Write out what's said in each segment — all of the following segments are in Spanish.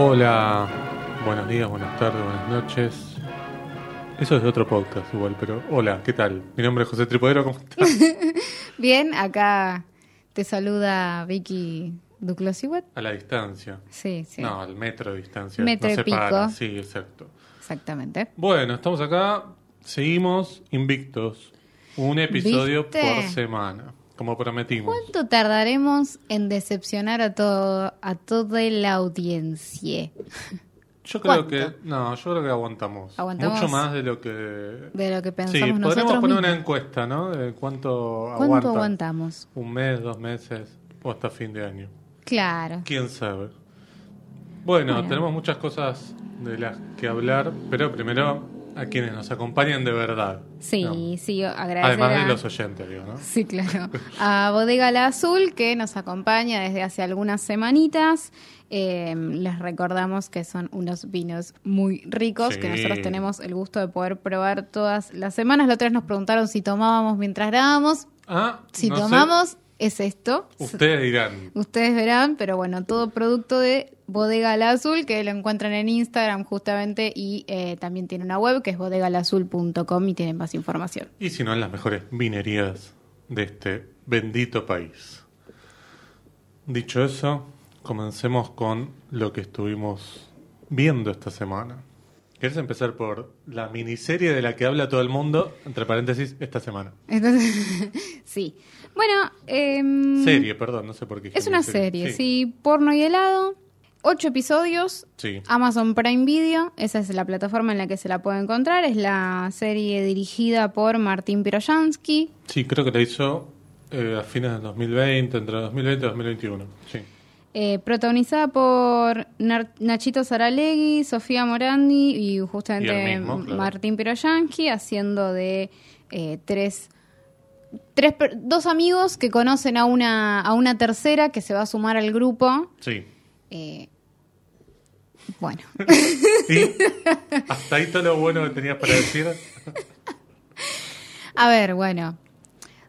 Hola, buenos días, buenas tardes, buenas noches. Eso es de otro podcast igual, pero hola, ¿qué tal? Mi nombre es José Tripodero, ¿cómo estás? Bien, acá te saluda Vicky Duclos A la distancia. Sí, sí. No, al metro de distancia. Metro no y pico. Sí, exacto. Exactamente. Bueno, estamos acá, seguimos invictos. Un episodio ¿Viste? por semana, como prometimos. ¿Cuánto tardaremos en decepcionar a todo a toda la audiencia? Yo creo ¿Cuánto? que no, yo creo que aguantamos. Aguantamos. Mucho más de lo que De lo que pensamos Sí, podremos nosotros poner una encuesta, ¿no? De cuánto, ¿Cuánto aguanta. aguantamos? Un mes, dos meses o hasta fin de año. Claro. ¿Quién sabe? Bueno, Bueno. tenemos muchas cosas de las que hablar, pero primero a quienes nos acompañan de verdad. Sí, ¿no? sí, agradecer Además de los oyentes, digo, ¿no? Sí, claro. A Bodega La Azul, que nos acompaña desde hace algunas semanitas. Eh, les recordamos que son unos vinos muy ricos, Sí. que nosotros tenemos el gusto de poder probar todas las semanas. La otra vez nos preguntaron si tomábamos mientras grabábamos. Ah, Si no sé. Es esto. Ustedes dirán. Ustedes verán, pero bueno, todo producto de Bodega La Azul, que lo encuentran en Instagram justamente y eh, también tiene una web que es bodegalazul.com y tienen más información. Y si no, en las mejores vinerías de este bendito país. Dicho eso, comencemos con lo que estuvimos viendo esta semana. ¿Quieres empezar por la miniserie de la que habla todo el mundo? Entre paréntesis, esta semana. Entonces, sí. Bueno, em, Serie, perdón, no sé por qué. es una serie, sí. Porno y helado. Ocho episodios. Sí. Amazon Prime Video, esa es la plataforma en la que se la puede encontrar. Es la serie dirigida por Martín Piroyansky. Sí, creo que la hizo eh, a fines del 2020, entre 2020 y 2021. Sí. eh, protagonizada por Nachito Saralegui, Sofía Morandi y justamente Y mismo, claro. Martín Piroyansky haciendo de eh, tres, tres per- dos amigos que conocen a una, a una tercera que se va a sumar al grupo. Sí. Eh, bueno, ¿Y hasta ahí todo lo bueno que tenías para decir? a ver, bueno,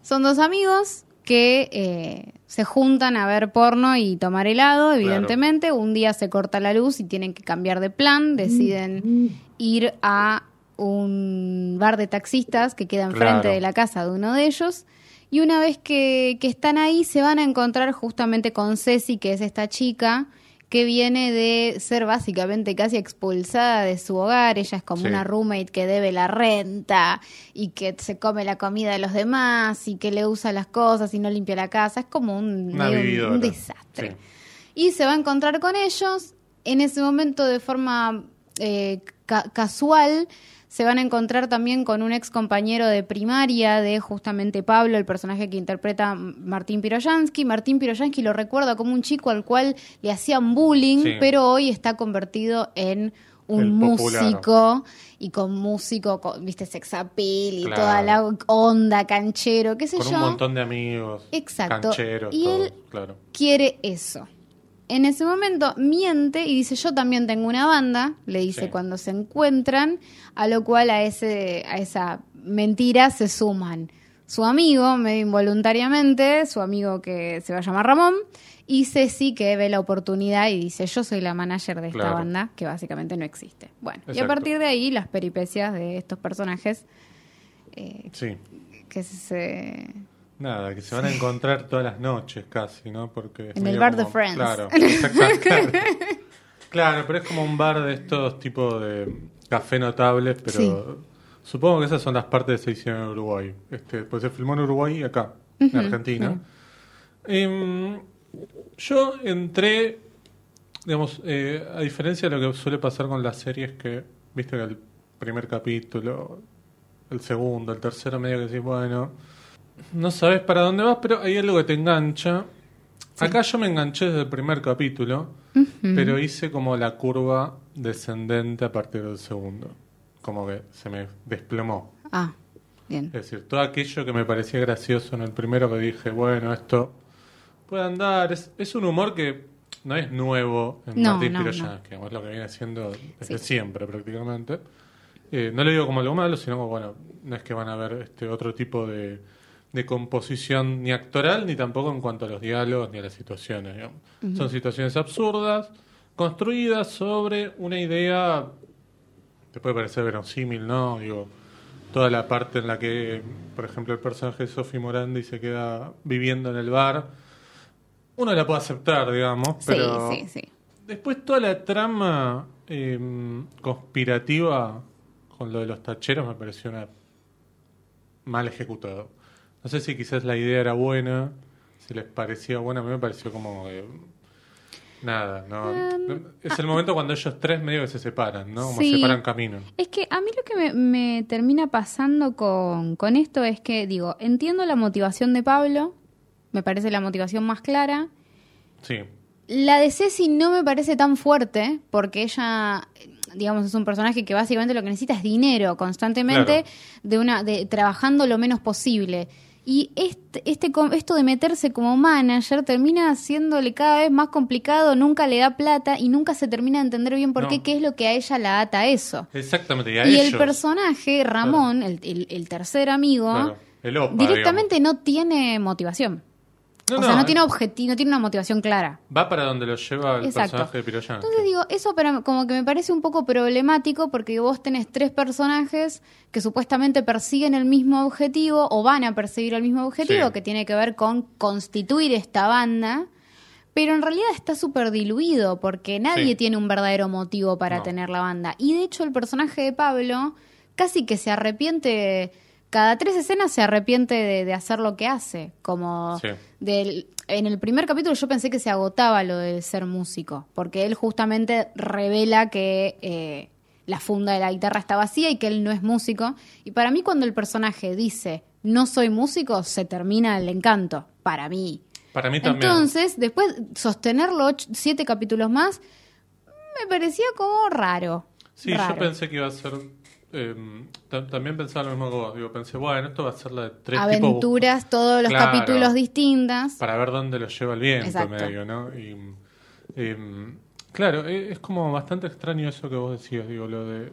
son dos amigos que eh, se juntan a ver porno y tomar helado, evidentemente. Un día se corta la luz y tienen que cambiar de plan, deciden ir a un bar de taxistas que queda enfrente Claro. de la casa de uno de ellos. Y una vez que, que están ahí, se van a encontrar justamente con Ceci, que es esta chica que viene de ser básicamente casi expulsada de su hogar. Ella es como Sí. una roommate que debe la renta y que se come la comida de los demás y que le usa las cosas y no limpia la casa. Es como un, desastre. Sí. Y se va a encontrar con ellos. En ese momento, de forma eh, ca- casual, se van a encontrar también con un ex compañero de primaria de justamente Pablo, el personaje que interpreta Martín Piroyansky. Martín Piroyansky lo recuerda como un chico al cual le hacían bullying, Sí. pero hoy está convertido en un músico y con músico, con, viste, sex appeal y Claro. toda la onda, canchero, qué sé Con yo un montón de amigos. Exacto. Cancheros, Y todo, él- claro. quiere eso. En ese momento miente y dice yo también tengo una banda, le dice Sí. cuando se encuentran, a lo cual a ese a esa mentira se suman su amigo, medio involuntariamente, su amigo que se va a llamar Ramón, y Ceci que ve la oportunidad y dice yo soy la manager de esta Claro. banda, que básicamente no existe. Bueno, y a partir de ahí las peripecias de estos personajes eh, Sí. que se... Nada, que se van a encontrar todas las noches casi, ¿no? Porque En el bar de Friends. Claro, claro. Claro, pero es como un bar de estos tipos de café notables, pero Sí. supongo que esas son las partes que se hicieron en Uruguay. Este, pues se filmó en Uruguay y acá, en Argentina. Em, yo entré, digamos, eh, a diferencia de lo que suele pasar con las series que, viste que el primer capítulo, el segundo, el tercero, medio que decís, bueno, no sabes para dónde vas, pero hay algo que te engancha. Acá yo me enganché desde el primer capítulo, pero hice como la curva descendente a partir del segundo. Como que se me desplomó. Ah, bien. Es decir, todo aquello que me parecía gracioso en el primero que dije, bueno, esto puede andar. Es, es un humor que no es nuevo en No, Martín no, Piroyansky, es lo que viene haciendo desde Sí. siempre prácticamente. Eh, no lo digo como algo malo, sino como, bueno, no es que van a ver este otro tipo de, de composición ni actoral, ni tampoco en cuanto a los diálogos ni a las situaciones. digamos. Son situaciones absurdas, construida sobre una idea, te puede parecer verosímil, ¿no? Digo, toda la parte en la que, por ejemplo, el personaje de Sophie Morandi se queda viviendo en el bar, uno la puede aceptar, digamos, pero Sí, sí, sí. después toda la trama eh, conspirativa con lo de los tacheros me pareció una mal ejecutado. No sé si quizás la idea era buena, si les parecía buena, a mí me pareció como eh, nada, no, no- es el momento cuando ellos tres medio que se separan, ¿no? Como Sí. separan camino. Es que a mí lo que me, me termina pasando con, con esto es que, digo, entiendo la motivación de Pablo, me parece la motivación más clara. Sí. La de Ceci no me parece tan fuerte, porque ella, digamos, es un personaje que básicamente lo que necesita es dinero constantemente, Claro. de una, de trabajando lo menos posible. Y este, este, esto de meterse como manager termina haciéndole cada vez más complicado, nunca le da plata y nunca se termina de entender bien por No. qué, qué es lo que a ella la ata a eso. Exactamente, y a Y ellos. el personaje, Ramón, el, el- el tercer amigo, Claro, el opa, directamente no tiene motivación. No, o no, sea, no eh. tiene objetivo, no tiene una motivación clara. Va para donde lo lleva el Exacto. personaje de Piroyan. Entonces digo, eso como que me parece un poco problemático porque vos tenés tres personajes que supuestamente persiguen el mismo objetivo o van a perseguir el mismo objetivo Sí. que tiene que ver con constituir esta banda, pero en realidad está súper diluido porque nadie Sí. tiene un verdadero motivo para No. tener la banda. Y de hecho el personaje de Pablo casi que se arrepiente, cada tres escenas se arrepiente de, de hacer lo que hace, como Sí. del, en el primer capítulo yo pensé que se agotaba lo de ser músico, porque él justamente revela que eh, la funda de la guitarra está vacía y que él no es músico. Y para mí cuando el personaje dice no soy músico, se termina el encanto, para mí. Para mí también. Entonces, después sostenerlo ocho- siete capítulos más, me parecía como raro. Sí, raro. yo pensé que iba a ser. Eh, tam- también pensaba lo mismo que vos. Digo, pensé, bueno, esto va a ser la de tres tipos Aventuras, todos los Claro. capítulos distintas. para ver dónde lo lleva el viento Exacto. medio, ¿no? Y, em, claro, e- es como bastante extraño eso que vos decías, digo, lo de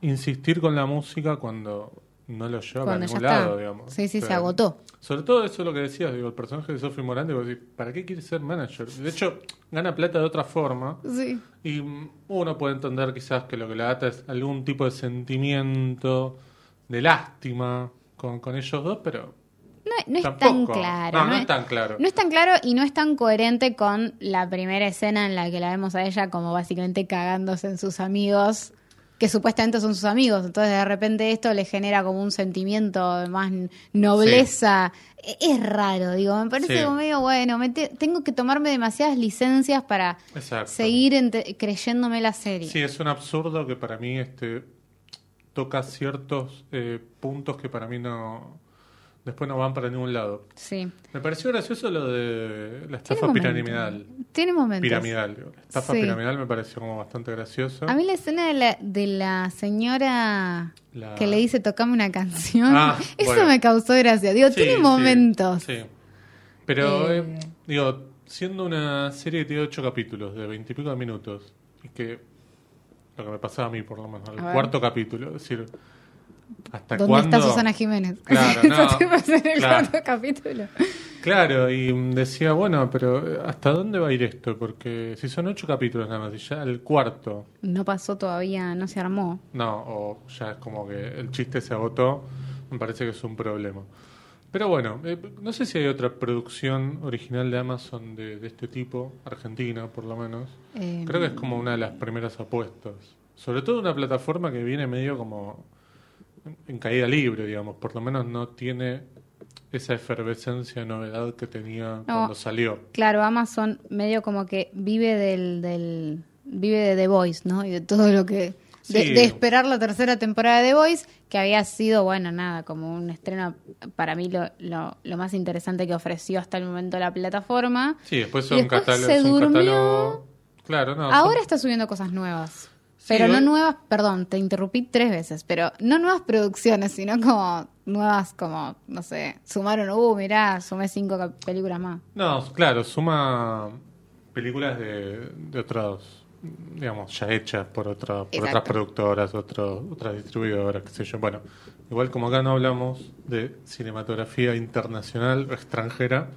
insistir con la música cuando no lo lleva Cuando a ningún está. lado, digamos. Sí, sí, O se agotó. Sobre todo eso es lo que decías, digo, el personaje de Sophie vos decís, ¿para qué quiere ser manager? De hecho, gana plata de otra forma. Sí. Y mm, uno puede entender quizás que lo que la ata es algún tipo de sentimiento de lástima con, con ellos dos, pero No, no es tan claro. No, no es tan claro. No es tan claro y no es tan coherente con la primera escena en la que la vemos a ella como básicamente cagándose en sus amigos, que supuestamente son sus amigos. Entonces de repente esto le genera como un sentimiento de más nobleza. Es raro, digo, me parece Sí. como medio bueno. me te- tengo que tomarme demasiadas licencias para Exacto. seguir creyéndome la serie. Sí, es un absurdo que para mí este toca ciertos eh, puntos que para mí no después no van para ningún lado. Sí. Me pareció gracioso lo de la estafa Tiene piramidal. Tiene momentos. Piramidal, digo. La estafa Sí. piramidal me pareció como bastante gracioso. A mí la escena de la, de la señora La- que le dice tocame una canción, Ah, eso bueno. me causó gracia. Digo, Sí, tiene sí, momentos. Sí. Pero, Eh. eh, digo, siendo una serie que tiene ocho capítulos de veintipico de minutos, y que lo que me pasaba a mí, por lo menos, el cuarto capítulo, es decir, ¿hasta ¿Dónde cuándo? está Susana Jiménez? Claro, no, en el claro. cuarto capítulo. Claro, y decía, bueno, pero eh, ¿hasta dónde va a ir esto? Porque si son ocho capítulos nada más, y ya el cuarto, No pasó todavía, no se armó. no, o ya es como que el chiste se agotó, me parece que es un problema. Pero bueno, eh, no sé si hay otra producción original de Amazon de, de este tipo, argentina por lo menos. Eh, Creo que es como una de las primeras apuestas. Sobre todo una plataforma que viene medio como en caída libre, digamos. Por lo menos no tiene esa efervescencia, novedad que tenía cuando salió. Claro, Amazon medio como que vive del, del vive de The Voice, ¿no? Y de todo lo que de, Sí. de esperar la tercera temporada de The Voice, que había sido, bueno, nada, como un estreno para mí lo, lo, lo más interesante que ofreció hasta el momento la plataforma. Sí, después son se es un durmió. catálogo. Claro, no. Ahora son- está subiendo cosas nuevas. Sí, Pero no nuevas, perdón, te interrumpí tres veces, pero no nuevas producciones, sino como nuevas, como, no sé, sumaron, uh, mirá, sumé cinco películas más. No, claro, suma películas de, de otros, digamos, ya hechas por, otra, por otras productoras, otro- otras distribuidoras, qué sé yo. Bueno, igual como acá no hablamos de cinematografía internacional o extranjera,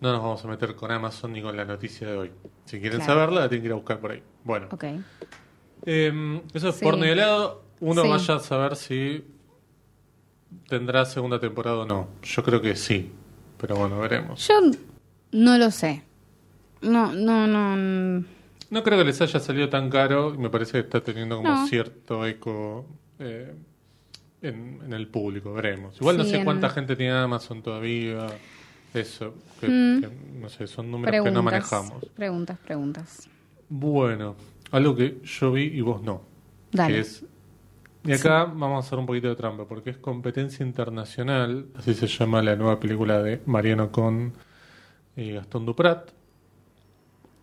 no nos vamos a meter con Amazon ni con la noticia de hoy. Si quieren Claro. saberla, la tienen que ir a buscar por ahí. Bueno, Ok. Eh, eso es Sí. porno y helado. Uno Sí. vaya a saber si tendrá segunda temporada o no. Yo creo que sí, pero bueno, veremos. Yo no lo sé. No, no, no. No creo que les haya salido tan caro y me parece que está teniendo como No. cierto eco eh, en, en el público, veremos. Igual no Sí, sé en- cuánta gente tiene Amazon todavía, eso, que, Mm. que no sé, son números que no manejamos. Preguntas, preguntas. Bueno, algo que yo vi y vos no. Dale. que es- y acá vamos a hacer un poquito de trampa, porque es competencia internacional, así se llama la nueva película de Mariano con y Gastón Duprat,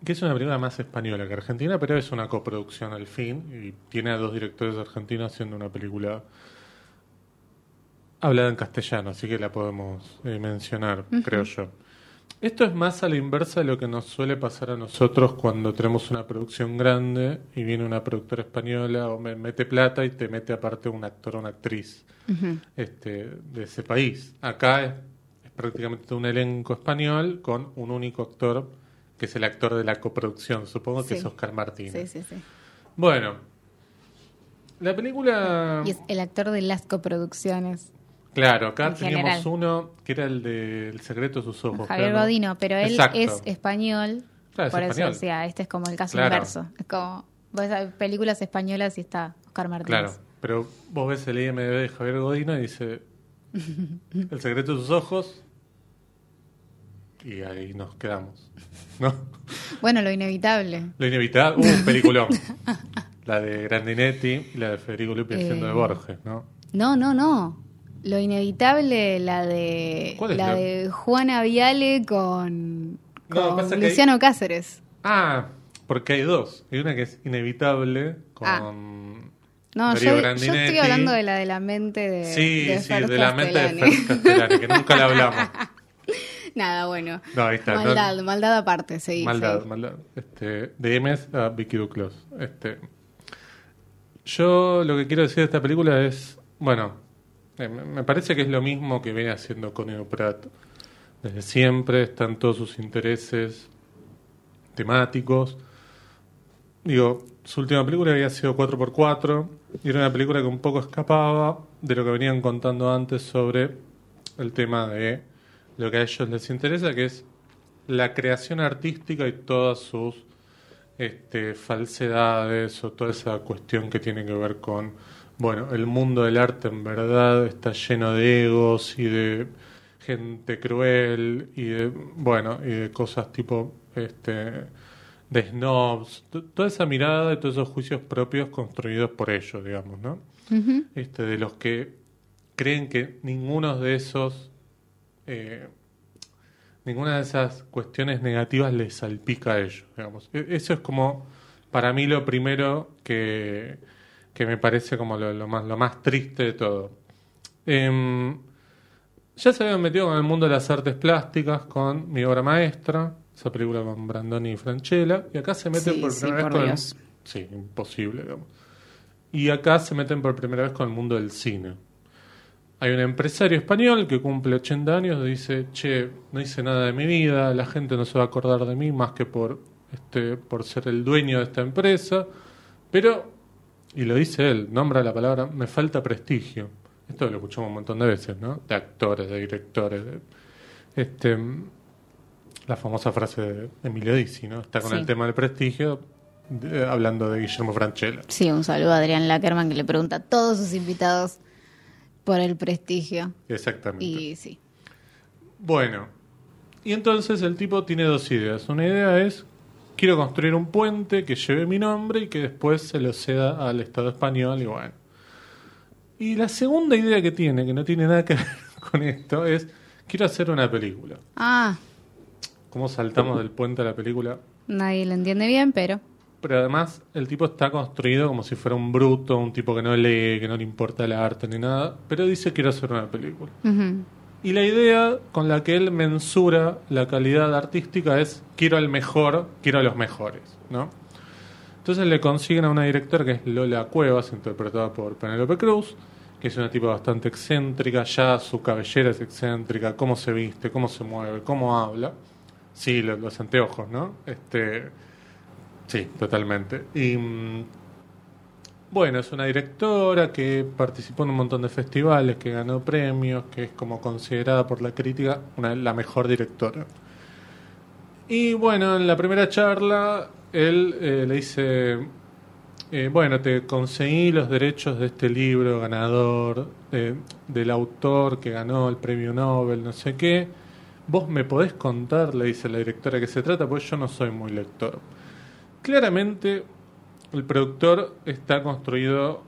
que es una película más española que argentina, pero es una coproducción al fin, y tiene a dos directores argentinos haciendo una película hablada en castellano, así que la podemos eh, mencionar, creo yo. Esto es más a la inversa de lo que nos suele pasar a nosotros cuando tenemos una producción grande y viene una productora española o me mete plata y te mete aparte un actor o una actriz este, de ese país. Acá es, es prácticamente un elenco español con un único actor que es el actor de la coproducción, supongo que es Oscar Martínez. Sí, sí, sí. Bueno, la película... Y es el actor de las coproducciones. Claro, acá en teníamos general. uno que era el de El secreto de sus ojos. Javier. Godino, pero él Exacto. es español. Claro, es por español. eso decía, este es como el caso Claro. inverso. Es como, vos ves películas españolas y está Oscar Martínez. Claro, pero vos ves el IMDb de Javier Godino y dice El secreto de sus ojos y ahí nos quedamos. ¿No? Bueno, lo inevitable. Lo inevitable, uh, un peliculón. La de Grandinetti y la de Federico Lupi haciendo de Eh, Borges, ¿no? No, no, no. Lo inevitable, la de ¿Cuál es la la- de Juana Viale con, No, con hay- Luciano Cáceres. Ah, porque hay dos. Hay una que es inevitable con Ah. No, yo, yo estoy hablando de la de la mente de, Sí, de sí, Fer de la mente de. Fer Castellani, que nunca la hablamos. Nada, bueno. No, ahí está. no- Maldad, maldad aparte, sí. Maldad, maldad. Este, de Emes a Vicky Duclos. Este, yo lo que quiero decir de esta película es, bueno, me me parece que es lo mismo que viene haciendo Connie Pratt desde siempre, están todos sus intereses temáticos. Digo, su última película había sido 4x4 y era una película que un poco escapaba de lo que venían contando antes sobre el tema de lo que a ellos les interesa, que es la creación artística y todas sus este, falsedades o toda esa cuestión que tiene que ver con, bueno, el mundo del arte en verdad está lleno de egos y de gente cruel y de, bueno, y de cosas tipo, este, de snobs, toda esa mirada y todos esos juicios propios construidos por ellos, digamos, ¿no? Este, de los que creen que ninguno de esos, eh, ninguna de esas cuestiones negativas les salpica a ellos, digamos. E- Eso es como, para mí, lo primero que, que me parece como lo, lo más, lo más triste de todo. Em, ya se habían metido con el mundo de las artes plásticas con mi obra maestra, esa película con Brandoni y Franchella, y acá se meten Sí, por sí, primera por vez con el-. Sí, imposible, digamos. Y acá se meten por primera vez con el mundo del cine. Hay un empresario español que cumple 80 años y dice, che, no hice nada de mi vida, la gente no se va a acordar de mí más que por, este, por ser el dueño de esta empresa, pero, y lo dice él, nombra la palabra, me falta prestigio. Esto lo escuchamos un montón de veces, ¿no? De actores, de directores. de- este, la famosa frase de Emilio Dizzi, ¿no? Está con Sí. el tema del prestigio, de- hablando de Guillermo Franchella. Sí, un saludo a Adrián Lackerman que le pregunta a todos sus invitados por el prestigio. Exactamente. Y sí. Bueno, y entonces el tipo tiene dos ideas. Una idea es, quiero construir un puente que lleve mi nombre y que después se lo ceda al Estado español y bueno. Y la segunda idea que tiene, que no tiene nada que ver con esto, es, quiero hacer una película. Ah, ¿Cómo saltamos del puente a la película? nadie lo entiende bien, pero... Pero además el tipo está construido como si fuera un bruto, un tipo que no lee, que no le importa el arte ni nada, pero dice quiero hacer una película. Y la idea con la que él mensura la calidad artística es quiero al mejor, quiero a los mejores, ¿no? Entonces le consiguen a una directora que es Lola Cuevas, interpretada por Penélope Cruz, que es una tipa bastante excéntrica, ya su cabellera es excéntrica, cómo se viste, cómo se mueve, cómo habla. Sí, los, anteojos, ¿no? Este, sí, totalmente. Y mm, bueno, es una directora que participó en un montón de festivales, que ganó premios, que es como considerada por la crítica una, la mejor directora. Y bueno, en la primera charla él eh, le dice, eh, bueno, te conseguí los derechos de este libro ganador, del autor que ganó el premio Nobel, no sé qué. Vos me podés contar, le dice la directora, que se trata, pues yo no soy muy lector. Claramente, el productor está construido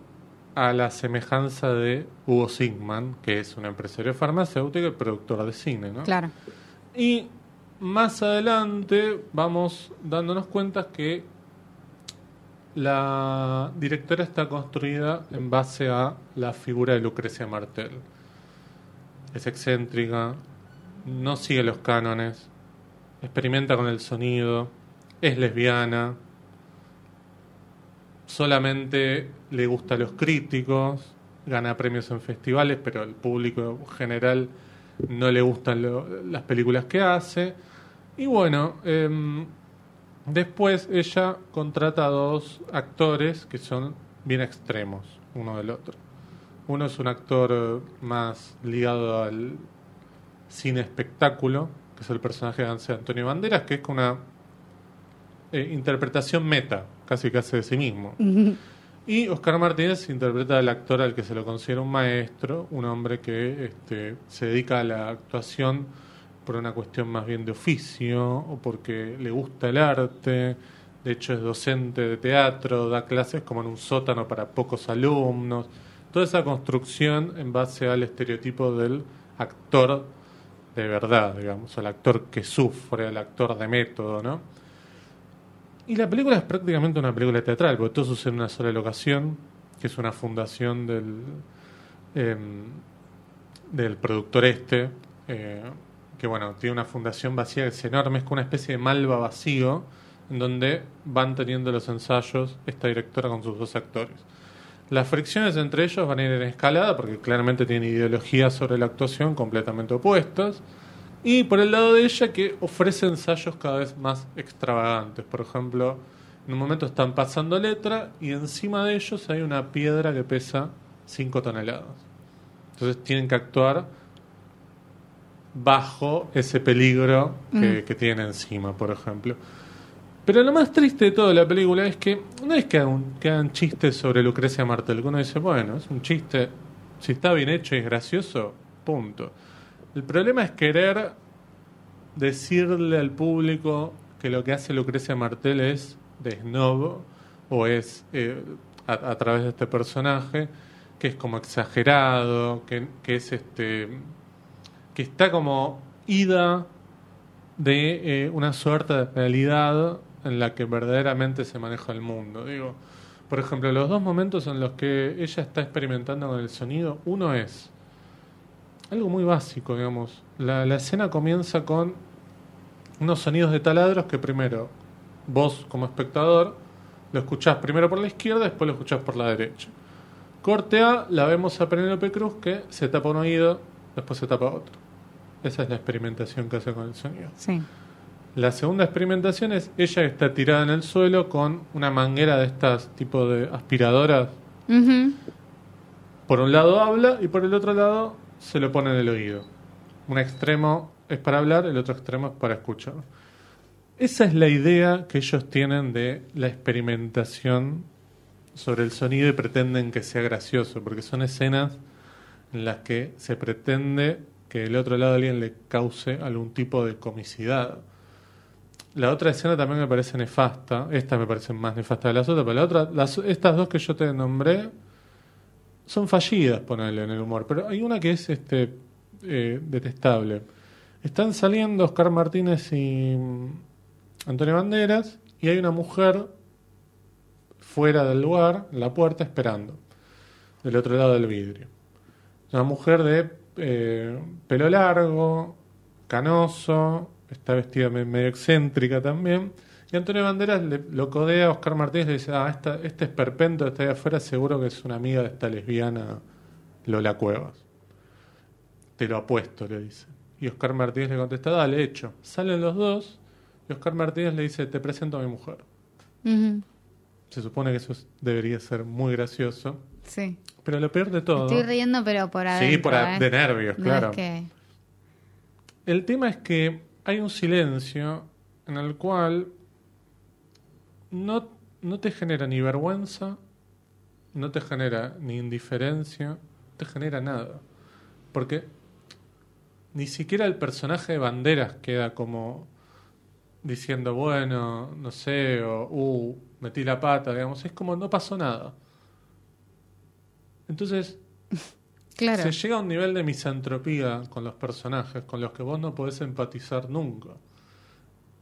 a la semejanza de Hugo Sigman, que es un empresario farmacéutico y productor de cine, ¿no? Claro. Y más adelante vamos dándonos cuenta que la directora está construida en base a la figura de Lucrecia Martel. Es excéntrica, no sigue los cánones, experimenta con el sonido, es lesbiana, solamente le gusta a los críticos, gana premios en festivales, pero al público general no le gustan las películas que hace. Y bueno, eh, Después ella contrata a dos actores que son bien extremos uno del otro. Uno es un actor más ligado al cine espectáculo, que es el personaje de Antonio Banderas, que es una eh, interpretación meta, casi que hace de sí mismo. Y Oscar Martínez interpreta al actor al que se lo considera un maestro, un hombre que este, se dedica a la actuación por una cuestión más bien de oficio o porque le gusta el arte. De hecho, es docente de teatro, da clases como en un sótano para pocos alumnos. Toda esa construcción en base al estereotipo del actor de verdad, digamos, el actor que sufre, el actor de método, ¿no? Y la película es prácticamente una película teatral, porque todo sucede en una sola locación, que es una fundación del, em, del productor este, eh, que bueno, tiene una fundación vacía que es enorme, es como una especie de malva vacío, en donde van teniendo los ensayos esta directora con sus dos actores. Las fricciones entre ellos van a ir en escalada, porque claramente tienen ideologías sobre la actuación completamente opuestas. Y por el lado de ella, que ofrece ensayos cada vez más extravagantes. Por ejemplo, en un momento están pasando letra y encima de ellos hay una piedra que pesa 5 toneladas. Entonces tienen que actuar bajo ese peligro que, mm. tiene encima, por ejemplo. Pero lo más triste de toda la película es que no es que hagan, chistes sobre Lucrecia Martel, que uno dice, bueno, es un chiste, si está bien hecho y es gracioso, punto. El problema es querer decirle al público que lo que hace Lucrecia Martel es de snob o es eh, a, través de este personaje que es como exagerado, que, que es este que está como ida de eh, una suerte de realidad en la que verdaderamente se maneja el mundo. Digo, por ejemplo, los dos momentos en los que ella está experimentando con el sonido, uno es algo muy básico, digamos. La, la escena comienza con unos sonidos de taladros que primero vos como espectador lo escuchás primero por la izquierda, después lo escuchás por la derecha. Corte A, la vemos a Penélope Cruz que se tapa un oído, después se tapa otro. Esa es la experimentación que hace con el sonido. Sí. La segunda experimentación es ella está tirada en el suelo con una manguera de estas tipo de aspiradoras. Por un lado habla y por el otro lado se lo pone en el oído. Un extremo es para hablar, el otro extremo es para escuchar. Esa es la idea que ellos tienen de la experimentación sobre el sonido y pretenden que sea gracioso, porque son escenas en las que se pretende que el otro lado alguien le cause algún tipo de comicidad. La otra escena también me parece nefasta, esta me parece más nefasta de las otras, pero la estas dos que yo te nombré son fallidas, ponerle en el humor, pero hay una que es este eh, detestable. Están saliendo Oscar Martínez y Antonio Banderas y hay una mujer fuera del lugar, en la puerta, esperando, del otro lado del vidrio. Una mujer de eh, pelo largo, canoso, está vestida medio excéntrica también. Y Antonio Banderas le, lo codea a Oscar Martínez y le dice, ah, esta, este esperpento está ahí afuera, seguro que es una amiga de esta lesbiana Lola Cuevas. Te lo apuesto, le dice. Y Oscar Martínez le contesta, dale, hecho. Salen los dos Y Oscar Martínez le dice, te presento a mi mujer. Se supone que eso es- debería ser muy gracioso. Sí. Pero lo peor de todo... Estoy riendo, pero por adentro. sí, por a- ¿eh? de nervios, No claro. es que... El tema es que hay un silencio en el cual no, no te genera ni vergüenza, no te genera ni indiferencia, no te genera nada. Porque ni siquiera el personaje de Banderas queda como diciendo, bueno, no sé, o, uh, metí la pata, digamos. Es como no pasó nada. Entonces, Claro. se llega a un nivel de misantropía con los personajes con los que vos no podés empatizar nunca.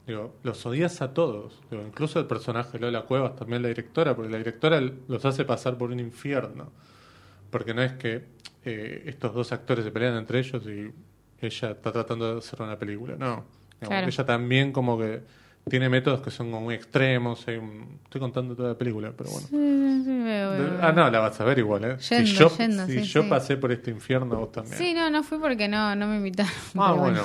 Digo, los odias a todos. Digo, incluso el personaje de Lola Cuevas, también la directora, porque la directora los hace pasar por un infierno. Porque no es que eh, estos dos actores se pelean entre ellos y ella está tratando de hacer una película. No. Digamos, Claro. Ella también como que tiene métodos que son muy extremos. hay un- Estoy contando toda la película, pero bueno. Sí, sí, veo. Ah, no, la vas a ver igual, ¿eh? si yo, yendo, si sí, yo pasé por este infierno, vos también. Sí, no, no fui porque no, no me invitaron. Ah, bueno.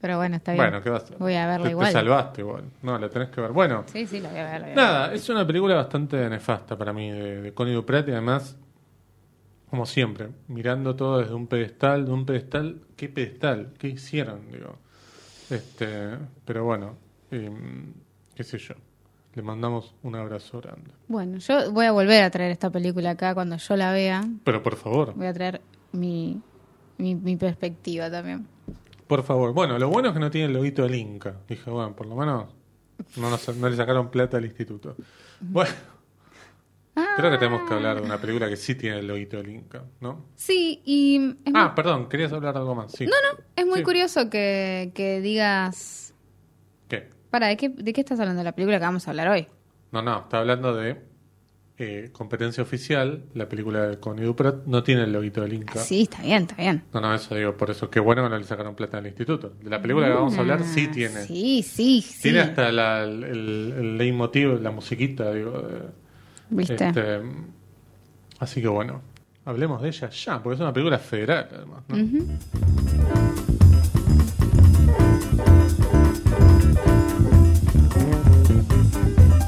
Pero bueno, está bien. Bueno, ¿qué vas a hacer? Voy a verla te, te igual. salvaste igual. No, la tenés que ver. Bueno, Sí, sí, la voy a ver. la voy a ver. nada, es una película bastante nefasta para mí de, de Connie Duprat y además, como siempre, mirando todo desde un pedestal, de un pedestal, ¿qué pedestal? ¿Qué hicieron? Digo, este, pero bueno, em, qué sé yo. Le mandamos un abrazo grande. Bueno, yo voy a volver a traer esta película acá cuando yo la vea. Pero por favor, Voy a traer mi, mi, mi perspectiva también. Por favor. Bueno, lo bueno es que no tiene el loguito del Inca. Dije, bueno, por lo menos no, nos- no le sacaron plata al instituto. Bueno. Creo que tenemos que hablar de una película que sí tiene el loguito del Inca, ¿no? Sí, y Ah, perdón, querías hablar de algo más. Sí. muy, es muy Sí. curioso que, que digas... ¿Qué? Para, ¿de qué, ¿de qué estás hablando de la película que vamos a hablar hoy? No, no, está hablando de eh, competencia oficial. La película de Connie Duprat no tiene el loguito del Inca. Sí, está bien, está bien. No, no, eso digo, por eso qué bueno que no le sacaron plata al instituto. De la película que vamos a hablar sí Ah, tiene. Sí, sí, sí. Tiene hasta la- el, el, leitmotiv, la musiquita, digo. de- ¿Viste? este, así que bueno, hablemos de ella ya, porque es una película federal además. ¿no?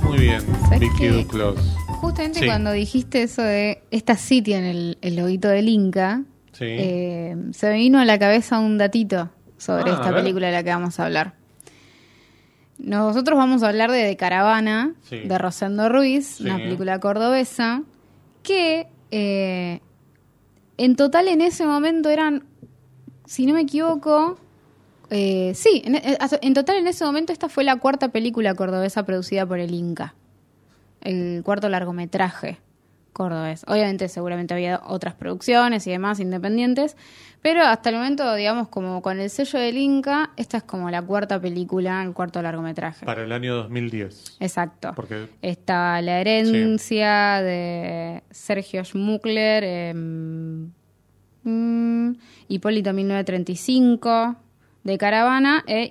Muy bien, ¿Sabes Vicky? Duclos. Justamente Sí. cuando dijiste eso de esta sí tiene el, el loguito del Inca, Sí. eh, se me vino a la cabeza un datito sobre Ah, esta película de la que vamos a hablar. Nosotros vamos a hablar de De Caravana, Sí. de Rosendo Ruiz, una película cordobesa, que eh, en total en ese momento eran, si no me equivoco, eh, sí, en, en total en ese momento esta fue la cuarta película cordobesa producida por el Inca el cuarto largometraje cordobés. Obviamente seguramente había otras producciones y demás independientes, pero hasta el momento, digamos, como con el sello del Inca, esta es como la cuarta película, el cuarto largometraje. Para el año 2010. Exacto. Porque Está La herencia de Sergio Schmuckler, eh, mm, Hipólito 1935, de Caravana, e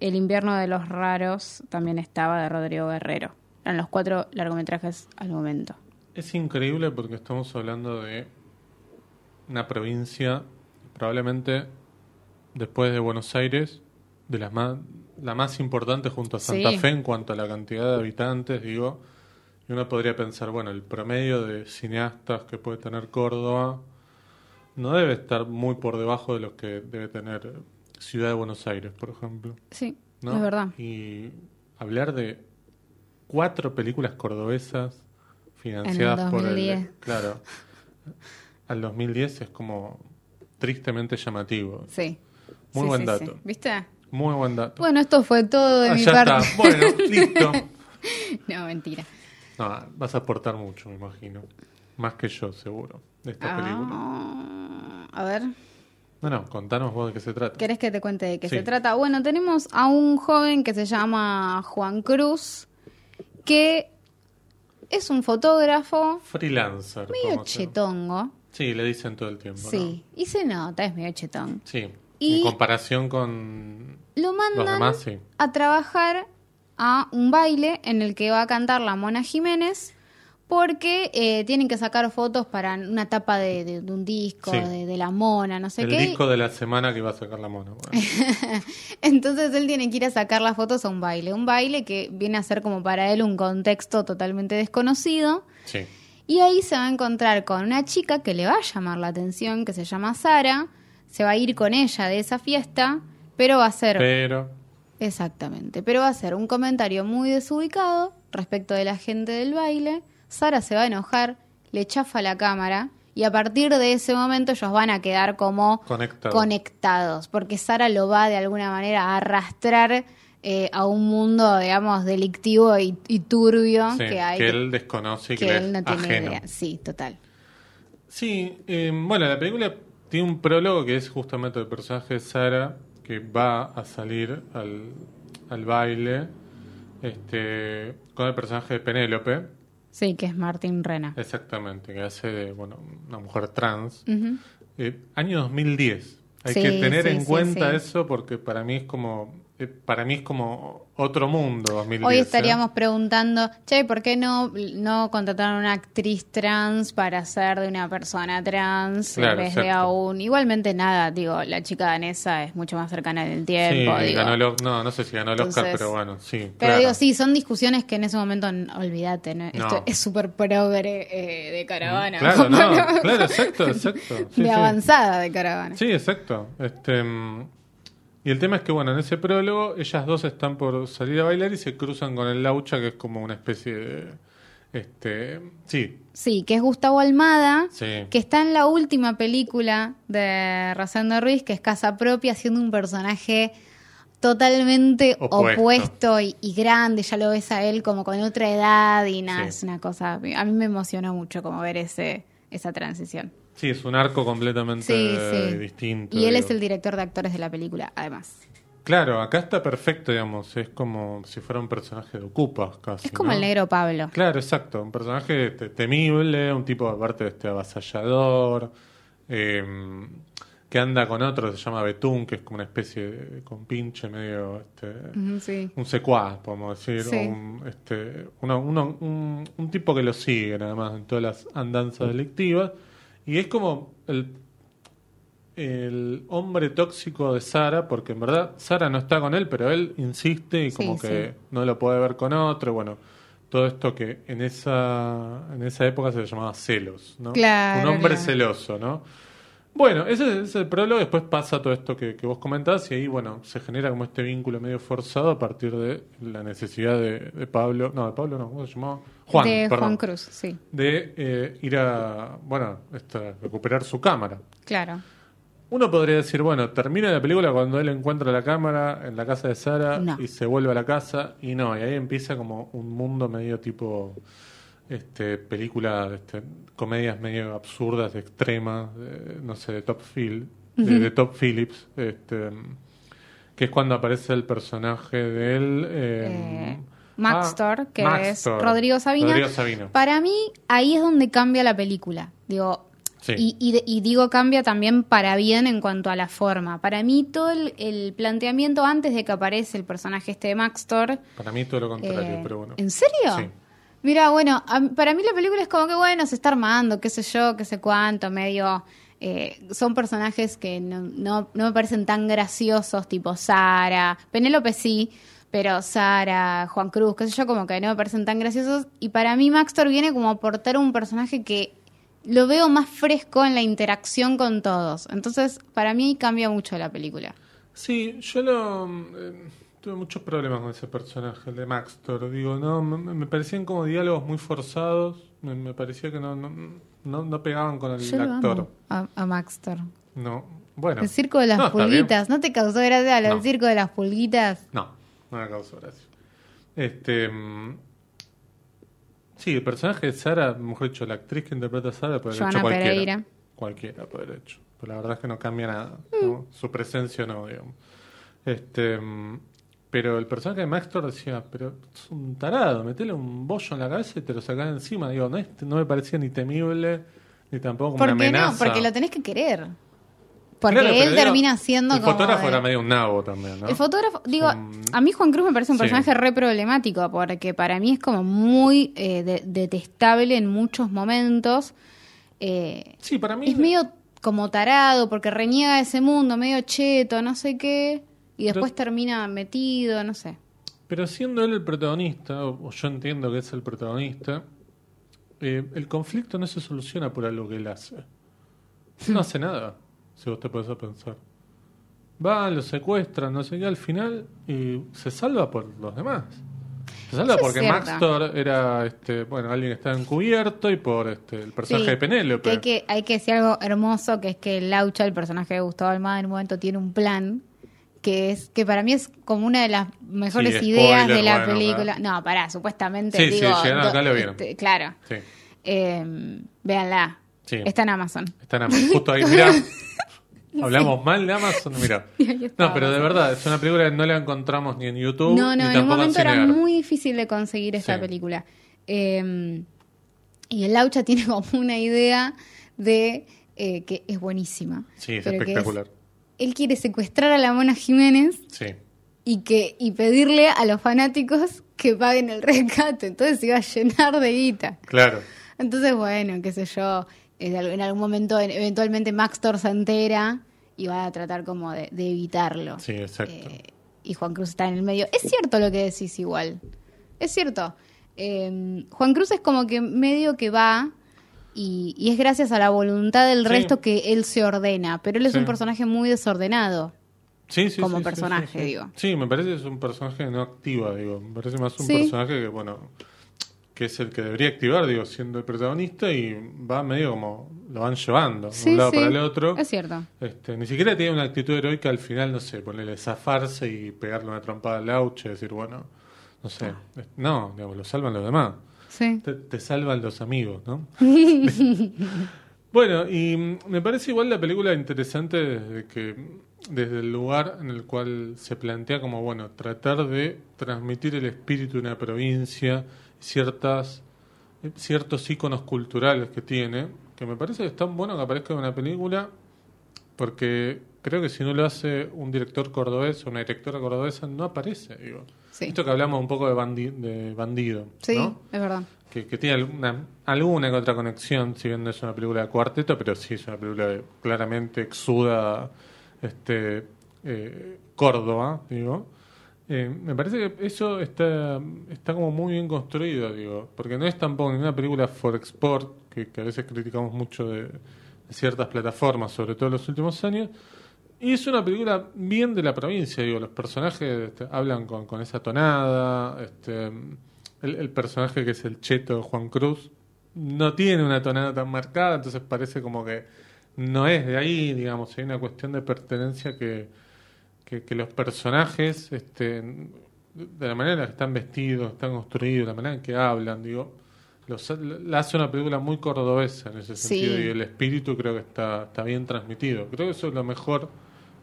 El invierno de los raros también estaba de Rodrigo Guerrero. Eran los cuatro largometrajes al momento. es increíble porque estamos hablando de una provincia, probablemente después de Buenos Aires, de las más, la más importante junto a Santa Sí. Fe en cuanto a la cantidad de habitantes, digo. Y uno podría pensar, bueno, el promedio de cineastas que puede tener Córdoba no debe estar muy por debajo de lo que debe tener Ciudad de Buenos Aires, por ejemplo. Sí, ¿no? es verdad. Y hablar de cuatro películas cordobesas financiadas En el por 2010. el. Claro. Al 2010 es como tristemente llamativo. Sí. Muy Sí, buen sí, dato. sí. ¿Viste? Muy buen dato. Bueno, esto fue todo de Ah, mi ya parte. está. Bueno, listo. no, mentira. No, vas a aportar mucho, me imagino. Más que yo, seguro, de esta película. Ah, a ver. No, no, contanos vos de qué se trata. ¿Querés que te cuente de qué Sí. se trata? Bueno, tenemos a un joven que se llama Juan Cruz, que es un fotógrafo Freelancer. medio chetongo. Sí, le dicen todo el tiempo. Sí, y se nota, es medio chetón. ¿no? Sí. Y- En comparación con Lo mandan los demás, sí. a trabajar a un baile en el que va a cantar la Mona Jiménez porque eh, tienen que sacar fotos para una tapa de, de- de un disco, Sí. de, de la mona, no sé El qué. disco de la semana que va a sacar la mona. bueno. Entonces él tiene que ir a sacar las fotos a un baile, un baile que viene a ser como para él un contexto totalmente desconocido. Sí. Y ahí se va a encontrar con una chica que le va a llamar la atención, que se llama Sara, se va a ir con ella de esa fiesta, pero va a ser... Pero, Exactamente, pero va a ser un comentario muy desubicado respecto de la gente del baile. Sara se va a enojar, le chafa la cámara y a partir de ese momento ellos van a quedar como Conectados. conectados, porque Sara lo va de alguna manera a arrastrar eh, a un mundo, digamos, delictivo y, y turbio sí, que hay. que él desconoce y que, él no tiene ajeno. idea. Sí, total. Sí, eh, bueno, la película tiene un prólogo que es justamente el personaje de Sara que va a salir al, al baile este, con el personaje de Penélope, Sí, que es Martín Rena. exactamente, que hace de bueno, una mujer trans. Ujú. Eh, año 2010. Hay Sí, que tener sí, en sí, cuenta eso porque para mí es como para mí es como otro mundo 2010. Hoy ¿eh? estaríamos preguntando, che, ¿por qué no, no contrataron a una actriz trans para ser de una persona trans Claro, en vez de exacto. a un... Igualmente nada, digo, la chica danesa es mucho más cercana en el Sí, tiempo. digo. ganó no, no sé si ganó el Oscar, pero bueno, sí. Pero claro. digo, sí, son discusiones que en ese momento, olvídate, ¿no? Esto No. es súper progre eh, de caravana. Claro, no, claro, exacto, exacto. Sí, de sí. avanzada de caravana. Sí, exacto. Este, mm, y el tema es que, bueno, en ese prólogo, ellas dos están por salir a bailar y se cruzan con el Laucha, que es como una especie de. Este, sí, Sí, que es Gustavo Almada, sí. que está en la última película de Rosendo Ruiz, que es Casa Propia, siendo un personaje totalmente Opuesto. opuesto, y, y grande, ya lo ves a él como con otra edad y nada, Sí. es una cosa, a mí me emocionó mucho como ver ese esa transición. Sí, es un arco completamente Sí, sí. distinto. Y él digo. es el director de actores de la película, además. Claro, acá está perfecto, digamos. Es como si fuera un personaje de Ocupa, casi. Es como ¿no? el negro Pablo. Claro, exacto. Un personaje te- temible, un tipo aparte de este avasallador, eh, que anda con otro, se llama Betún, que es como una especie de compinche medio... Este, Sí. un secuaz, podemos decir, Sí. un, este, uno- uno- un, un tipo que lo sigue nada más en todas las andanzas delictivas. Y es como el, el hombre tóxico de Sara, porque en verdad Sara no está con él, pero él insiste y Sí, como que sí. no lo puede ver con otro. Bueno, todo esto que en esa, en esa época se le llamaba celos, ¿no? Claro, Un hombre claro. celoso, ¿no? Bueno, ese es el prólogo, después pasa todo esto que, que vos comentás y ahí, bueno, se genera como este vínculo medio forzado a partir de la necesidad de, de Pablo, no, de Pablo no, ¿cómo se llamaba? Juan, de perdón, Juan Cruz, sí, de eh, ir a, bueno, esta, recuperar su cámara. claro. Uno podría decir, bueno, termina la película cuando él encuentra la cámara en la casa de Sara No. y se vuelve a la casa y no, y ahí empieza como un mundo medio tipo este película, este, comedias medio absurdas, extremas, no sé, de Top Phil, de, de Top Phillips, este, que es cuando aparece el personaje de él. Eh, Eh, Maxtor, ah, que es Rodrigo Sabina. Rodrigo Sabina. Para mí, ahí es donde cambia la película. Digo, Sí. y, y de- y digo cambia también para bien en cuanto a la forma. Para mí, todo el, el planteamiento antes de que aparece el personaje este de Maxtor. Para mí todo lo contrario, eh, pero bueno. ¿En serio? Sí. Mira, bueno, para mí la película es como que, bueno, se está armando, qué sé yo, qué sé cuánto, medio... eh, son personajes que no, no, me parecen tan graciosos, tipo Sara, Penélope sí, pero Sara, Juan Cruz, qué sé yo, como que no me parecen tan graciosos. Y para mí Maxtor viene como a aportar un personaje que lo veo más fresco en la interacción con todos. Entonces, para mí cambia mucho la película. Sí, yo lo, eh, tuve muchos problemas con ese personaje, el de Maxtor. Digo, no, me, me parecían como diálogos muy forzados. Me, me parecía que no, no, no, no pegaban con el Yo lo actor. amo a, a Maxtor. No, bueno. El circo de las No, pulguitas, ¿no te causó gracia el No. circo de las pulguitas? No, no me causó gracia. Este. mm, Sí, el personaje de Sara, mejor dicho, la actriz que interpreta a Sara, puede haber hecho cualquiera. Pereira. Cualquiera puede haber hecho. Pero la verdad es que no cambia nada. Mm. Su presencia no, digamos. Este. mm, Pero el personaje de Maxtor decía, pero es un tarado, metele un bollo en la cabeza y te lo sacás encima. Digo, no, no me parecía ni temible, ni tampoco como ¿Por una qué no? amenaza. Porque lo tenés que querer. Porque Claro, pero él digo, termina siendo El como. fotógrafo de- era medio un nabo también, ¿no? El fotógrafo, digo, Mm. a mí Juan Cruz me parece un Sí. personaje re problemático porque para mí es como muy eh, de- detestable en muchos momentos. Eh, Sí, para mí. es medio como tarado porque reniega de ese mundo, medio cheto, no sé qué, y después termina metido, no sé. Pero siendo él el protagonista, o, o yo entiendo que es el protagonista, eh, el conflicto no se soluciona por algo que él hace. No hace nada, si vos te podés a pensar. Va, lo secuestran, no sé qué, al final y se salva por los demás. Se salva Eso es porque. Maxtor era, este, bueno, alguien que estaba encubierto y por este, el personaje Sí, de Penélope. que hay, que, hay que decir algo hermoso, que es que Laucha, el personaje de Gustavo Almada, en un momento tiene un plan que es que para mí es como una de las mejores Sí, ideas spoiler, de la bueno, película. No, pará, supuestamente. Sí, sí, digo, llegaron acá, lo vieron. este, claro. Sí, Eh, véanla. Sí. Está en Amazon. están am- justo ahí, mirá. Hablamos mal de Amazon, está No, pero de Amazon. verdad, es una película que no la encontramos ni en YouTube No, no, ni en un momento era muy difícil de conseguir esta Sí. película. Eh, y el Laucha tiene como una idea de eh, que es buenísima. Sí, es espectacular. Él quiere secuestrar a la Mona Jiménez Sí. y que y pedirle a los fanáticos que paguen el rescate. Entonces se iba a llenar de guita. Claro. Entonces, bueno, qué sé yo, en al- en algún momento en- eventualmente Max Thor se entera y va a tratar como de, de evitarlo. Sí, exacto. Eh, y Juan Cruz está en el medio. Es cierto lo que decís igual. Es cierto. Eh, Juan Cruz es como que medio que va y, y es gracias a la voluntad del Sí. resto que él se ordena. Pero él es Sí. un personaje muy desordenado. Sí, sí, como sí, personaje, digo. Sí, me parece que es un personaje que no activa, digo. Me parece más un personaje que, bueno, que es el que debería activar, digo, siendo el protagonista y va medio como lo van llevando de un lado para el otro. Es cierto. Este, ni siquiera tiene una actitud heroica al final, no sé, ponerle zafarse y pegarle una trompada al lauche y decir, bueno, no sé. Ah. No, digamos, lo salvan los demás. Sí. Te, te salvan los amigos, ¿no? bueno, y mm, me parece igual la película interesante desde que desde el lugar en el cual se plantea como bueno tratar de transmitir el espíritu de una provincia ciertas eh, ciertos iconos culturales que tiene que me parece que es tan bueno que aparezca en una película porque creo que si no lo hace un director cordobés o una directora cordobesa no aparece digo Sí. esto que hablamos un poco de, bandi- de bandido Sí, ¿no? es verdad. que, que tiene alguna, alguna que otra conexión, si bien no es una película de cuarteto, pero sí es una película que claramente exuda este, eh, Córdoba, digo. Eh, me parece que eso está, está como muy bien construido, digo, porque no es tampoco ninguna película for export, que, que a veces criticamos mucho de, de ciertas plataformas, sobre todo en los últimos años, y es una película bien de la provincia, digo, los personajes este, hablan con, con esa tonada, este, el, el personaje que es el cheto de Juan Cruz no tiene una tonada tan marcada, entonces parece como que no es de ahí, digamos, hay una cuestión de pertenencia que, que, que los personajes, este, de la manera en la que están vestidos, están construidos, la manera en que hablan, digo, los, la hace una película muy cordobesa en ese Sí. sentido y el espíritu creo que está, está bien transmitido. Creo que eso es lo mejor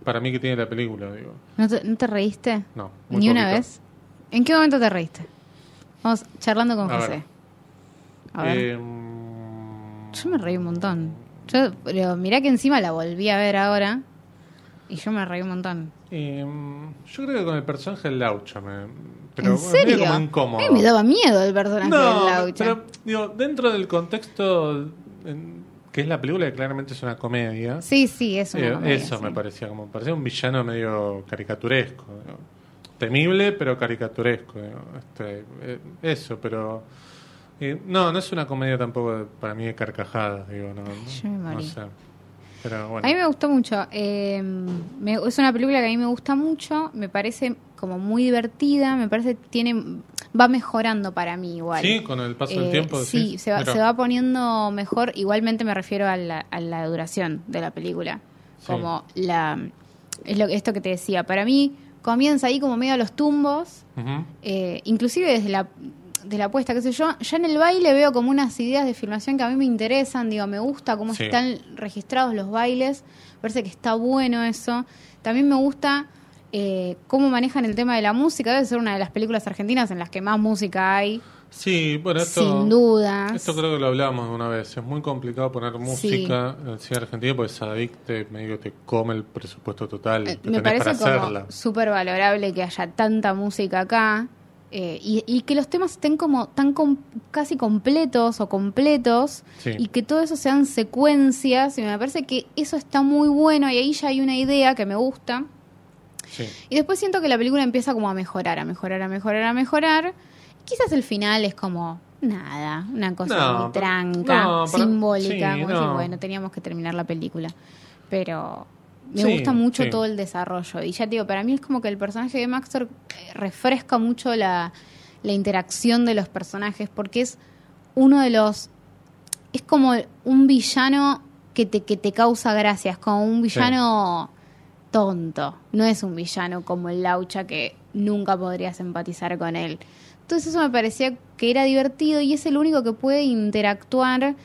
para mí que tiene la película, digo. ¿No te, no te reíste? No, muy ¿Ni una poquito. vez? ¿En qué momento te reíste? Vamos charlando con A José. ver. A ver. Eh, Yo me reí un montón. Yo, pero mirá que encima la volví a ver ahora y yo me reí un montón. Eh, yo creo que con el personaje del Laucha me. Pero ¿En serio? como incómodo. A mí me daba miedo el personaje no, del Laucha. pero digo, dentro del contexto en- que es la película, que claramente es una comedia. Sí, sí, es una eh, comedia, eso sí. me parecía como parecía un villano medio caricaturesco. Temible, pero caricaturesco. digo. Este, eh, eso, pero. eh, no, no es una comedia tampoco de- para mí de carcajadas, digo, no, no, Yo me no morí. sé. Pero bueno. A mí me gustó mucho. eh, me- es una película que a mí me gusta mucho. Me parece como muy divertida. Me parece tiene va mejorando para mí igual. Sí, con el paso del Eh, tiempo. Sí, se va, se va poniendo mejor. Igualmente me refiero a la, a la duración de la película. Sí. Como la es lo, esto que te decía. Para mí comienza ahí como medio a los tumbos. Eh, inclusive desde la de la apuesta, qué sé yo, ya en el baile veo como unas ideas de filmación que a mí me interesan, digo, me gusta cómo Sí. están registrados los bailes, parece que está bueno eso. También me gusta eh, cómo manejan el tema de la música, debe ser una de las películas argentinas en las que más música hay. Sí, bueno, esto, sin dudas. Esto creo que lo hablamos una vez. Es muy complicado poner música en el cine argentino porque Sadik te, medio te come el presupuesto total. Eh, que Me tenés parece para como súper valorable que haya tanta música acá eh, y, y que los temas estén como tan com- casi completos o completos Sí. y que todo eso sean secuencias y me parece que eso está muy bueno y ahí ya hay una idea que me gusta Sí. y después siento que la película empieza como a mejorar, a mejorar, a mejorar, a mejorar. Quizás el final es como nada, una cosa No, muy tranca, no, simbólica, sí, como no. decir, bueno, teníamos que terminar la película. Pero me Sí, gusta mucho sí. todo el desarrollo. Y ya te digo, para mí es como que el personaje de Maxtor eh, refresca mucho la, la interacción de los personajes, porque es uno de los. Es como un villano que te, que te causa gracia, es como un villano tonto. No es un villano como el Laucha que nunca podrías empatizar con él. Entonces eso me parecía que era divertido y es el único que puede interactuar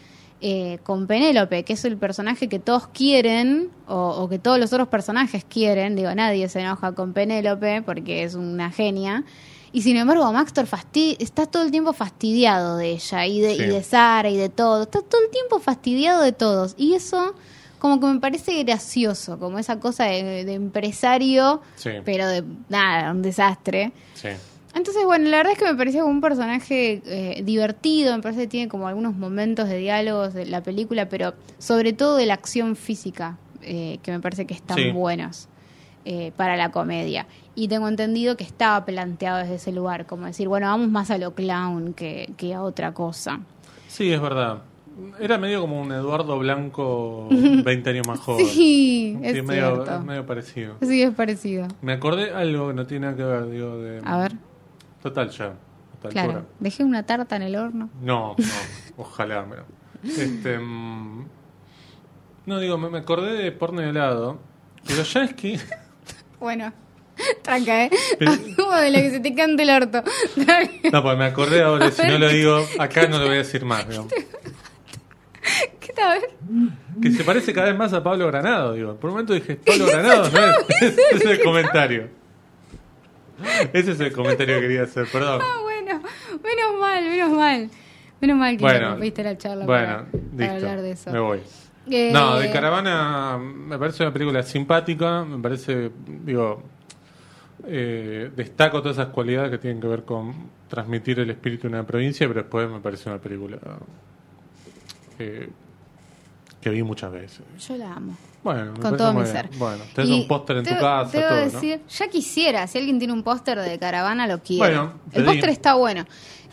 eh, con Penélope, que es el personaje que todos quieren o, o que todos los otros personajes quieren. Digo, nadie se enoja con Penélope porque es una genia. Y sin embargo, Maxtor está todo el tiempo fastidiado de ella y de, Sí. y de Sara y de todo. Está todo el tiempo fastidiado de todos. Y eso como que me parece gracioso, como esa cosa de, de empresario, Sí. pero de nada, un desastre. Sí. Entonces, bueno, la verdad es que me pareció como un personaje eh, divertido, me parece que tiene como algunos momentos de diálogos de la película, pero sobre todo de la acción física, eh, que me parece que están Sí. buenos eh, para la comedia. Y tengo entendido que estaba planteado desde ese lugar, como decir, bueno, vamos más a lo clown que, que a otra cosa. Sí, es verdad. Era medio como un Eduardo Blanco 20 años más joven. Sí, es Sí, medio, cierto. es medio parecido. Sí, es parecido. Me acordé algo que no tiene nada que ver, digo, de... A ver, Total ya, claro, altura. dejé una tarta en el horno. No, no, ojalá, pero... Este, mm, no, digo, me, me acordé de porno y helado, pero ya es que... Bueno, tranca, ¿eh? Pero- de lo que se te cante el orto. No, pues me acordé ahora, si no lo digo, acá no lo voy a decir más, digo. Que se parece cada vez más a Pablo Granado, digo. Por un momento dije, Pablo Granado, no es, ese es el comentario. Ese es el comentario que quería hacer, perdón. Ah, bueno, menos mal, menos mal. Menos mal que Bueno, viste la charla bueno, para, para listo, hablar de eso. me voy. Eh, No, de Caravana me parece una película simpática, me parece, digo, eh, destaco todas esas cualidades que tienen que ver con transmitir el espíritu de una provincia, pero después me parece una película eh, que vi muchas veces. Yo la amo. Bueno, me Con todo mi bien. ser. Bueno, tenés Y un póster en tu casa, te todo, ¿no? decir, ya quisiera, si alguien tiene un póster de caravana, lo quiero. Bueno, el póster está bueno.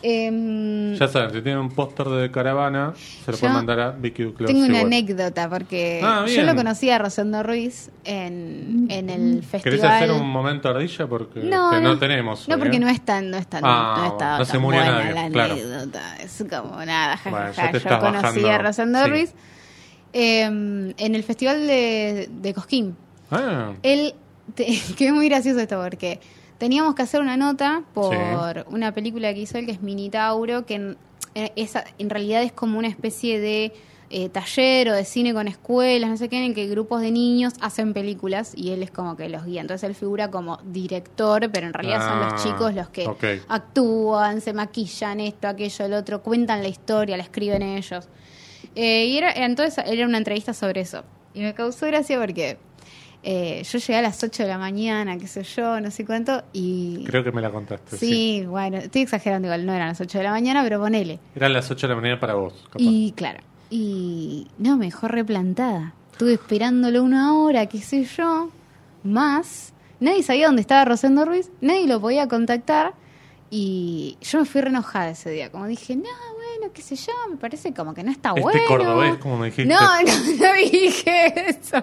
Em, Ya saben, si tienen un póster de caravana, se lo pueden mandar a Vicky Duclos. tengo una igual. anécdota, porque Ah, yo lo conocí a Rosendo Ruiz en, en el festival. ¿Querés hacer un momento ardilla? Porque No, no, no. tenemos. No, hoy, porque ¿eh? no es tan, no es tan, Ah, no estaba no se murió buena nadie, la claro. anécdota. Es como nada, jajaja. Bueno, ya te Yo conocí bajando, a Rosendo sí. Ruiz eh, en el festival de, de Cosquín. Ah, Él, te, que es muy gracioso esto porque teníamos que hacer una nota por una película que hizo él que es Minitauro, que en, eh, esa- en realidad es como una especie de eh, taller o de cine con escuelas, no sé qué, en el que grupos de niños hacen películas y él es como que los guía. Entonces él figura como director, pero en realidad son Ah, los chicos los que actúan, se maquillan, esto, aquello, el otro, cuentan la historia, la escriben ellos. Eh, y era, entonces era una entrevista sobre eso. Y me causó gracia porque eh, yo llegué a las 8 de la mañana, qué sé yo, no sé cuánto, y... creo que me la contaste. Sí. sí, bueno, estoy exagerando igual, no eran las 8 de la mañana, pero ponele. Eran las 8 de la mañana para vos. capaz. Y claro, y no, me dejó replantada. Estuve esperándolo una hora, qué sé yo, más. Nadie sabía dónde estaba Rosendo Ruiz, nadie lo podía contactar. Y yo me fui re enojada ese día. Como dije, no, bueno, qué sé yo, me parece como que no está Este bueno. cordobés, como me dijiste. No, no, no dije eso.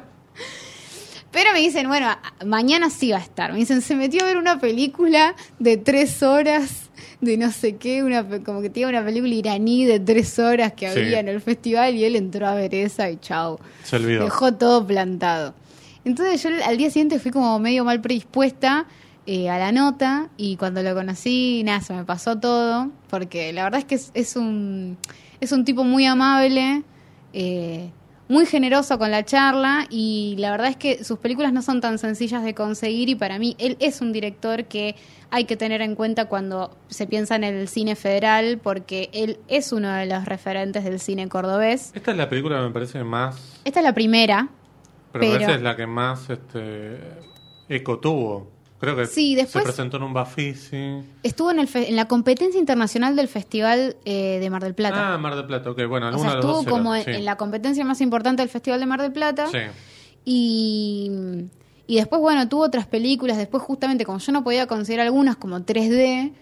Pero me dicen, bueno, mañana sí va a estar. Me dicen, se metió a ver una película de tres horas, de no sé qué, una, como que tiene una película iraní de tres horas que Sí. había en el festival y él entró a ver esa y chau. Se olvidó. Dejó todo plantado. Entonces yo al día siguiente fui como medio mal predispuesta eh, a la nota y cuando lo conocí, nada, se me pasó todo, porque la verdad es que es, es un, es un tipo muy amable, eh, muy generoso con la charla y la verdad es que sus películas no son tan sencillas de conseguir y para mí él es un director que hay que tener en cuenta cuando se piensa en el cine federal porque él es uno de los referentes del cine cordobés. Esta es la película que me parece más... Esta es la primera. Pero, me parece es la que más este, eco tuvo. Creo que sí, después se presentó en un Bafisi. Estuvo en, el en la competencia internacional del Festival eh, de Mar del Plata. Ah, Mar del Plata, ok. Bueno, o sea, estuvo como en, la competencia más importante del Festival de Mar del Plata. Sí. Y, y después, bueno, tuvo otras películas. Después, justamente, como yo no podía conseguir algunas como 3D,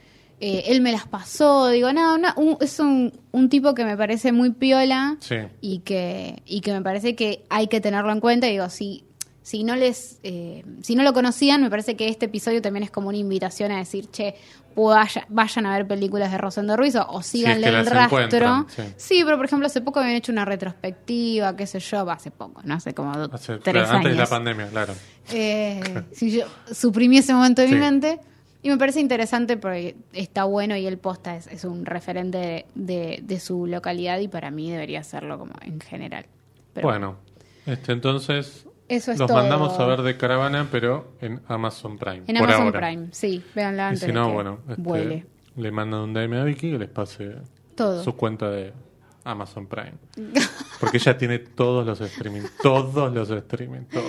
eh, él me las pasó. Digo, no, no es un, un, tipo que me parece muy piola sí. y, que, y que me parece que hay que tenerlo en cuenta. Y digo, sí si no les eh, si no lo conocían me parece que este episodio también es como una invitación a decir che vayan a ver películas de Rosendo Ruiz o, síganle el rastro sí. pero por ejemplo hace poco habían hecho una retrospectiva qué sé yo hace poco no hace como tres años antes de la pandemia claro. Eh, si yo suprimí ese momento de mi mente. Y me parece interesante porque está bueno y el posta es, es un referente de, de, su localidad y para mí debería serlo como en general. bueno, este entonces eso es Los mandamos a ver de caravana, pero en Amazon Prime. En Amazon Prime, sí. Véanla antes. Y si no, bueno, este, le mandan un DM a Vicky que les pase su cuenta de Amazon Prime. Porque ella tiene todos los streaming, todos los streaming, todo.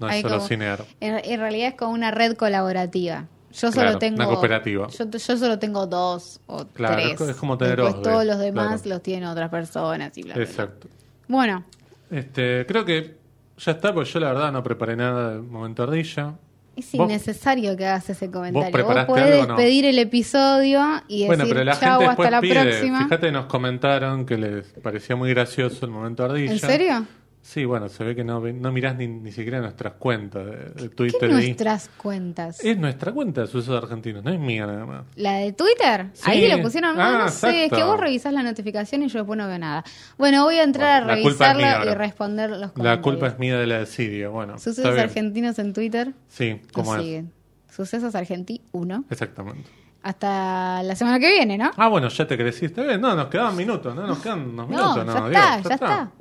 No es solo cinear. En, realidad es como una red colaborativa. Yo solo tengo. Una cooperativa. Yo, yo, solo tengo dos o claro, tres. Es como tener todos los demás los tienen otras personas y bla, Exacto. Bueno. Este, creo que ya está, porque yo la verdad no preparé nada del momento ardilla. Es innecesario que hagas ese comentario. Vos, podés despedir el episodio y decir bueno, pero la chau, gente hasta la pide, próxima. Fíjate, nos comentaron que les parecía muy gracioso el momento ardilla. ¿En serio? Sí, bueno, se ve que no, no mirás ni, ni siquiera nuestras cuentas de, Twitter. ¿Qué nuestras cuentas? Es nuestra cuenta de sucesos argentinos, no es mía nada más. ¿La de Twitter? Ahí lo pusieron. Ah, no sé, es que vos revisás la notificación y yo después no veo nada. Bueno, voy a entrar a revisarla y responder los comentarios. La culpa es mía de la de bueno. ¿Sucesos argentinos en Twitter? Sí, ¿cómo es? Siguen. Sucesos Argenti 1. Exactamente. Hasta la semana que viene, ¿no? Ah, bueno, ya te creciste. No, nos quedaban minutos, ¿no? Nos quedan unos minutos. No, ya, está, ya está.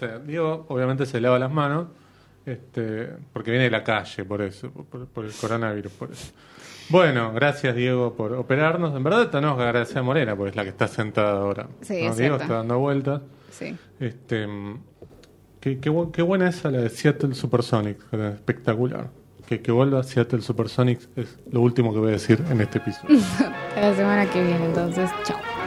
Este, Diego obviamente se lava las manos este, porque viene de la calle, por eso, por, el coronavirus, por eso. Bueno, gracias Diego por operarnos. En verdad tenemos que agradecer a Morena, porque es la que está sentada ahora. Sí, Diego está dando vueltas. Sí. Este, qué, qué, qué, buena es la de Seattle Supersonics, espectacular. Que, que vuelva Seattle Supersonics es lo último que voy a decir en este episodio. la semana que viene, entonces, chao.